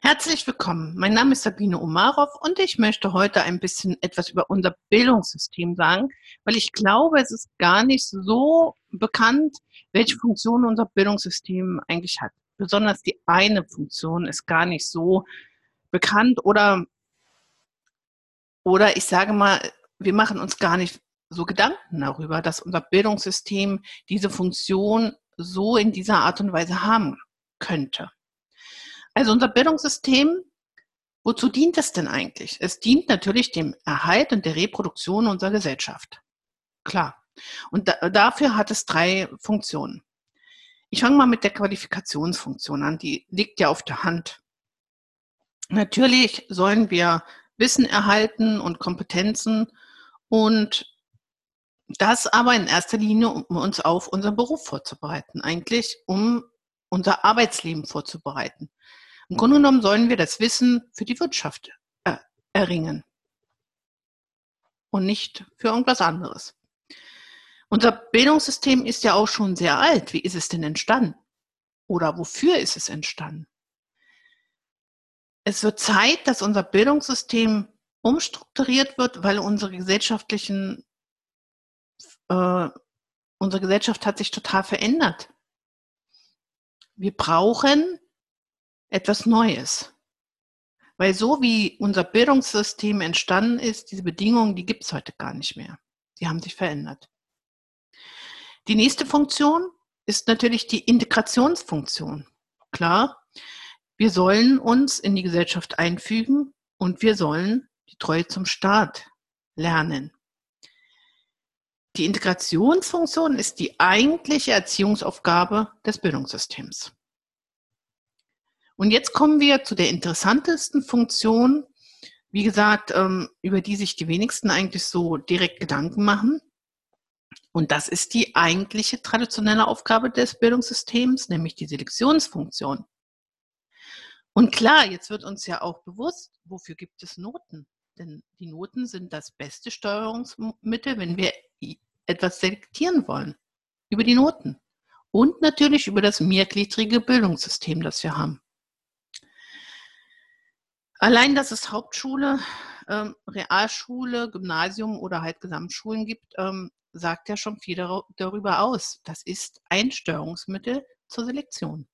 Herzlich willkommen. Mein Name ist Sabine Umarov und ich möchte heute ein bisschen etwas über unser Bildungssystem sagen, weil ich glaube, es ist gar nicht so bekannt, welche Funktion unser Bildungssystem eigentlich hat. Besonders die eine Funktion ist gar nicht so bekannt oder, oder ich sage mal, wir machen uns gar nicht so Gedanken darüber, dass unser Bildungssystem diese Funktion so in dieser Art und Weise haben könnte. Also unser Bildungssystem, wozu dient es denn eigentlich? Es dient natürlich dem Erhalt und der Reproduktion unserer Gesellschaft. Klar. Und da, dafür hat es drei Funktionen. Ich fange mal mit der Qualifikationsfunktion an. Die liegt ja auf der Hand. Natürlich sollen wir Wissen erhalten und Kompetenzen und das aber in erster Linie, um uns auf unseren Beruf vorzubereiten, eigentlich um unser Arbeitsleben vorzubereiten. Im Grunde genommen sollen wir das Wissen für die Wirtschaft äh, erringen und nicht für irgendwas anderes. Unser Bildungssystem ist ja auch schon sehr alt. Wie ist es denn entstanden? Oder wofür ist es entstanden? Es wird Zeit, dass unser Bildungssystem umstrukturiert wird, weil unsere gesellschaftlichen, äh, unsere Gesellschaft hat sich total verändert. Wir brauchen etwas Neues. Weil so wie unser Bildungssystem entstanden ist, diese Bedingungen, die gibt es heute gar nicht mehr. Die haben sich verändert. Die nächste Funktion ist natürlich die Integrationsfunktion. Klar, wir sollen uns in die Gesellschaft einfügen und wir sollen die Treue zum Staat lernen. Die Integrationsfunktion ist die eigentliche Erziehungsaufgabe des Bildungssystems. Und jetzt kommen wir zu der interessantesten Funktion, wie gesagt, ähm, über die sich die wenigsten eigentlich so direkt Gedanken machen. Und das ist die eigentliche traditionelle Aufgabe des Bildungssystems, nämlich die Selektionsfunktion. Und klar, jetzt wird uns ja auch bewusst, wofür gibt es Noten? Denn die Noten sind das beste Steuerungsmittel, wenn wir etwas selektieren wollen. Über die Noten. Und natürlich über das mehrgliedrige Bildungssystem, das wir haben. Allein, dass es Hauptschule, ähm, Realschule, Gymnasium oder halt Gesamtschulen gibt, ähm, sagt ja schon viel dar darüber aus. Das ist ein Steuerungsmittel zur Selektion.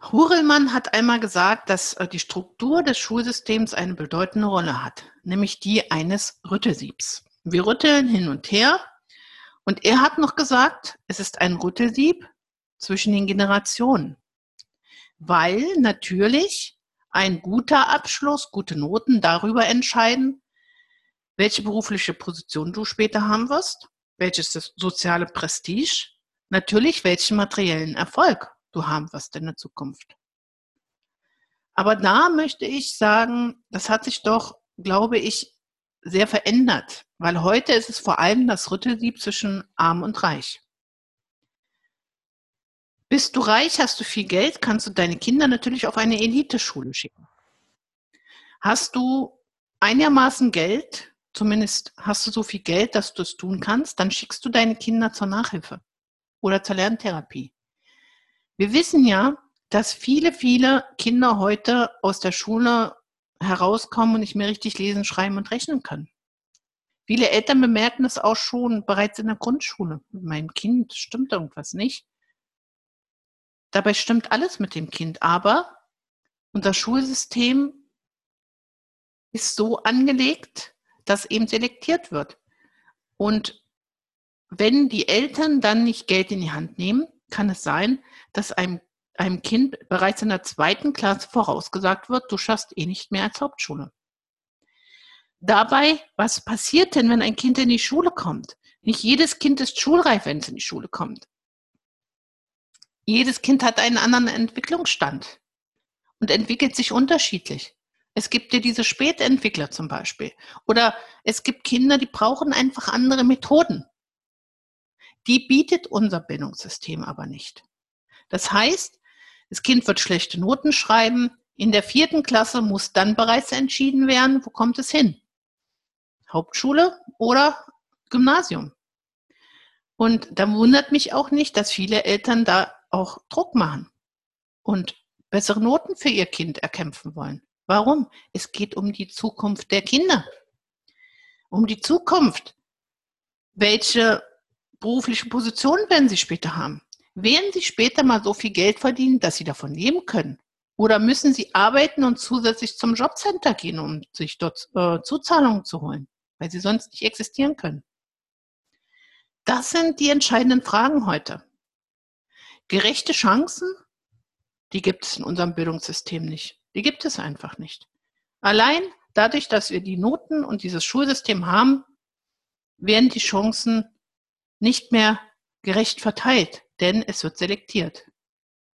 Hurelmann hat einmal gesagt, dass äh, die Struktur des Schulsystems eine bedeutende Rolle hat, nämlich die eines Rüttelsiebs. Wir rütteln hin und her und er hat noch gesagt, es ist ein Rüttelsieb zwischen den Generationen weil natürlich ein guter Abschluss, gute Noten darüber entscheiden, welche berufliche Position du später haben wirst, welches soziale Prestige, natürlich welchen materiellen Erfolg du haben wirst in der Zukunft. Aber da möchte ich sagen, das hat sich doch, glaube ich, sehr verändert, weil heute ist es vor allem das Rüttelsieb zwischen arm und reich. Bist du reich, hast du viel Geld, kannst du deine Kinder natürlich auf eine Eliteschule schicken. Hast du einigermaßen Geld, zumindest hast du so viel Geld, dass du es tun kannst, dann schickst du deine Kinder zur Nachhilfe oder zur Lerntherapie. Wir wissen ja, dass viele, viele Kinder heute aus der Schule herauskommen und nicht mehr richtig lesen, schreiben und rechnen können. Viele Eltern bemerken das auch schon bereits in der Grundschule. Mit meinem Kind stimmt irgendwas nicht. Dabei stimmt alles mit dem Kind, aber unser Schulsystem ist so angelegt, dass eben selektiert wird. Und wenn die Eltern dann nicht Geld in die Hand nehmen, kann es sein, dass einem, einem Kind bereits in der zweiten Klasse vorausgesagt wird, du schaffst eh nicht mehr als Hauptschule. Dabei, was passiert denn, wenn ein Kind in die Schule kommt? Nicht jedes Kind ist schulreif, wenn es in die Schule kommt jedes Kind hat einen anderen Entwicklungsstand und entwickelt sich unterschiedlich. Es gibt ja diese Spätentwickler zum Beispiel. Oder es gibt Kinder, die brauchen einfach andere Methoden. Die bietet unser Bildungssystem aber nicht. Das heißt, das Kind wird schlechte Noten schreiben. In der vierten Klasse muss dann bereits entschieden werden, wo kommt es hin? Hauptschule oder Gymnasium? Und da wundert mich auch nicht, dass viele Eltern da auch Druck machen. und bessere Noten für ihr Kind erkämpfen wollen. Warum? Es geht um die Zukunft der Kinder. Um die Zukunft. Welche berufliche Position werden sie später haben? Werden sie später mal so viel Geld verdienen, dass sie davon leben können? Oder müssen sie arbeiten und zusätzlich zum Jobcenter gehen, um sich dort äh, Zuzahlungen zu holen, weil sie sonst nicht existieren können? Das sind die entscheidenden Fragen heute. Gerechte Chancen, die gibt es in unserem Bildungssystem nicht. Die gibt es einfach nicht. Allein dadurch, dass wir die Noten und dieses Schulsystem haben, werden die Chancen nicht mehr gerecht verteilt, denn es wird selektiert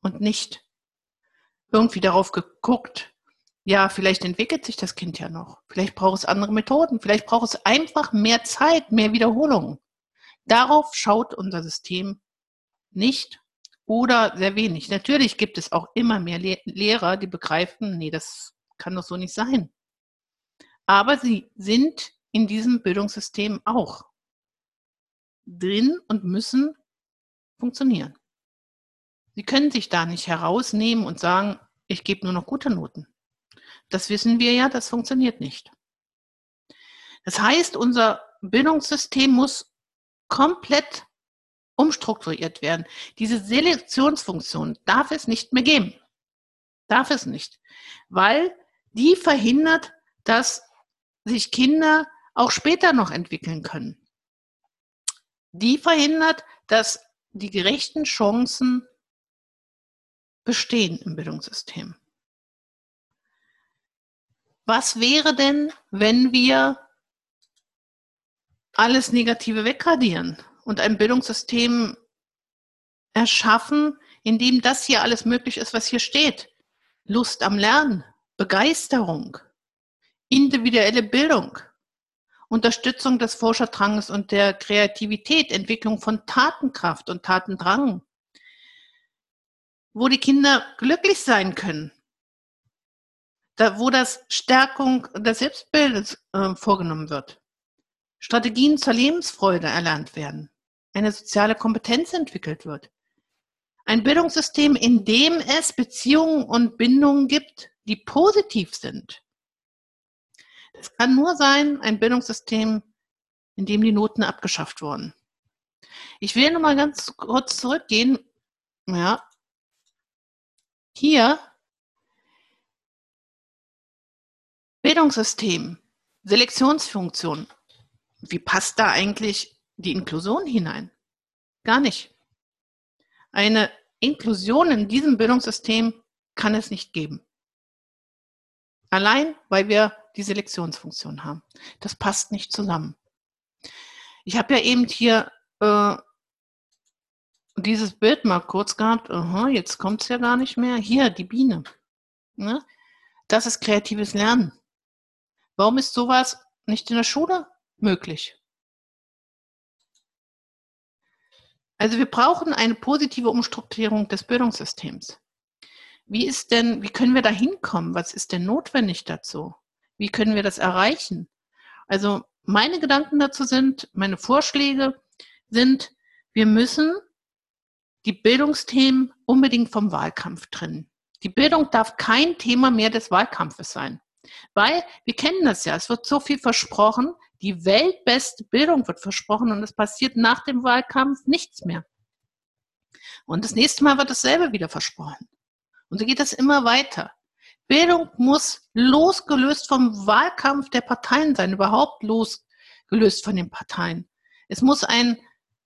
und nicht irgendwie darauf geguckt, ja, vielleicht entwickelt sich das Kind ja noch, vielleicht braucht es andere Methoden, vielleicht braucht es einfach mehr Zeit, mehr Wiederholungen. Darauf schaut unser System nicht oder sehr wenig. Natürlich gibt es auch immer mehr Le Lehrer, die begreifen, nee, das kann doch so nicht sein. Aber sie sind in diesem Bildungssystem auch drin und müssen funktionieren. Sie können sich da nicht herausnehmen und sagen, ich gebe nur noch gute Noten. Das wissen wir ja, das funktioniert nicht. Das heißt, unser Bildungssystem muss komplett umstrukturiert werden. Diese Selektionsfunktion darf es nicht mehr geben. Darf es nicht. Weil die verhindert, dass sich Kinder auch später noch entwickeln können. Die verhindert, dass die gerechten Chancen bestehen im Bildungssystem. Was wäre denn, wenn wir alles Negative wegradieren und ein Bildungssystem erschaffen, in dem das hier alles möglich ist, was hier steht? Lust am Lernen, Begeisterung, individuelle Bildung, Unterstützung des Forscherdranges und der Kreativität, Entwicklung von Tatenkraft und Tatendrang, wo die Kinder glücklich sein können, da, wo das Stärkung des Selbstbildes äh, vorgenommen wird, Strategien zur Lebensfreude erlernt werden, eine soziale Kompetenz entwickelt wird, ein Bildungssystem, in dem es Beziehungen und Bindungen gibt, die positiv sind. Es kann nur sein, ein Bildungssystem, in dem die Noten abgeschafft wurden. Ich will noch mal ganz kurz zurückgehen. Ja, hier Bildungssystem, Selektionsfunktion. Wie passt da eigentlich die Inklusion hinein? Gar nicht. Eine Inklusion in diesem Bildungssystem kann es nicht geben. Allein, weil wir die Selektionsfunktion haben. Das passt nicht zusammen. Ich habe ja eben hier äh, dieses Bild mal kurz gehabt, aha, jetzt kommt es ja gar nicht mehr. Hier, die Biene. Ne? Das ist kreatives Lernen. Warum ist sowas nicht in der Schule möglich? Also wir brauchen eine positive Umstrukturierung des Bildungssystems. Wie ist denn, wie können wir da hinkommen? Was ist denn notwendig dazu? Wie können wir das erreichen? Also meine Gedanken dazu sind, meine Vorschläge sind, wir müssen die Bildungsthemen unbedingt vom Wahlkampf trennen. Die Bildung darf kein Thema mehr des Wahlkampfes sein. Weil wir kennen das ja, es wird so viel versprochen, die weltbeste Bildung wird versprochen und es passiert nach dem Wahlkampf nichts mehr. Und das nächste Mal wird dasselbe wieder versprochen. Und so geht das immer weiter. Bildung muss losgelöst vom Wahlkampf der Parteien sein, überhaupt losgelöst von den Parteien. Es muss ein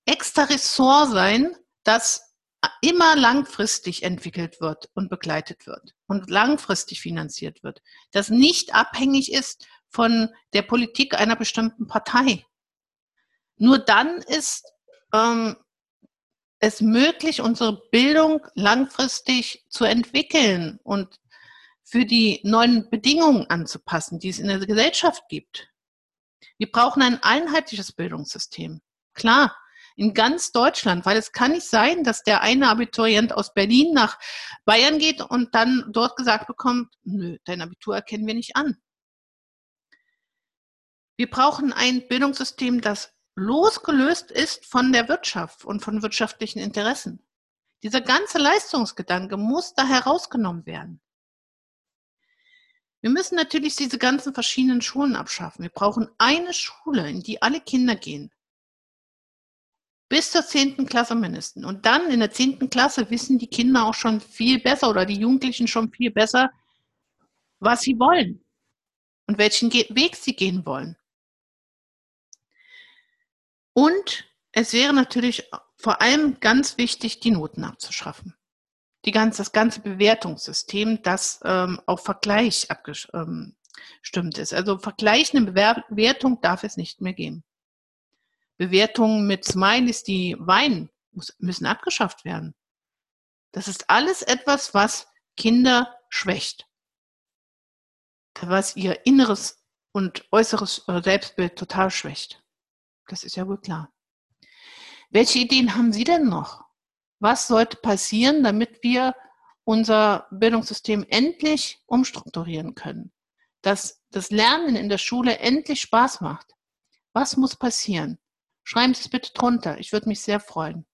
extra Ressort sein, das immer langfristig entwickelt wird und begleitet wird und langfristig finanziert wird, das nicht abhängig ist von der Politik einer bestimmten Partei. Nur dann ist ähm, es möglich, unsere Bildung langfristig zu entwickeln und für die neuen Bedingungen anzupassen, die es in der Gesellschaft gibt. Wir brauchen ein einheitliches Bildungssystem. Klar, in ganz Deutschland, weil es kann nicht sein, dass der eine Abiturient aus Berlin nach Bayern geht und dann dort gesagt bekommt, nö, dein Abitur erkennen wir nicht an. Wir brauchen ein Bildungssystem, das losgelöst ist von der Wirtschaft und von wirtschaftlichen Interessen. Dieser ganze Leistungsgedanke muss da herausgenommen werden. Wir müssen natürlich diese ganzen verschiedenen Schulen abschaffen. Wir brauchen eine Schule, in die alle Kinder gehen. Bis zur zehnten Klasse mindestens. Und dann in der zehnten Klasse wissen die Kinder auch schon viel besser oder die Jugendlichen schon viel besser, was sie wollen und welchen Weg sie gehen wollen. Und es wäre natürlich vor allem ganz wichtig, die Noten abzuschaffen die ganze, das ganze Bewertungssystem, das ähm, auf Vergleich abgestimmt ähm, ist. Also vergleichende Bewertung darf es nicht mehr geben. Bewertungen mit Smileys, die weinen, muss, müssen abgeschafft werden. Das ist alles etwas, was Kinder schwächt. Was ihr inneres und äußeres äh, Selbstbild total schwächt. Das ist ja wohl klar. Welche Ideen haben Sie denn noch? was sollte passieren, damit wir unser Bildungssystem endlich umstrukturieren können, dass das Lernen in der Schule endlich Spaß macht. Was muss passieren? Schreiben Sie es bitte drunter. Ich würde mich sehr freuen.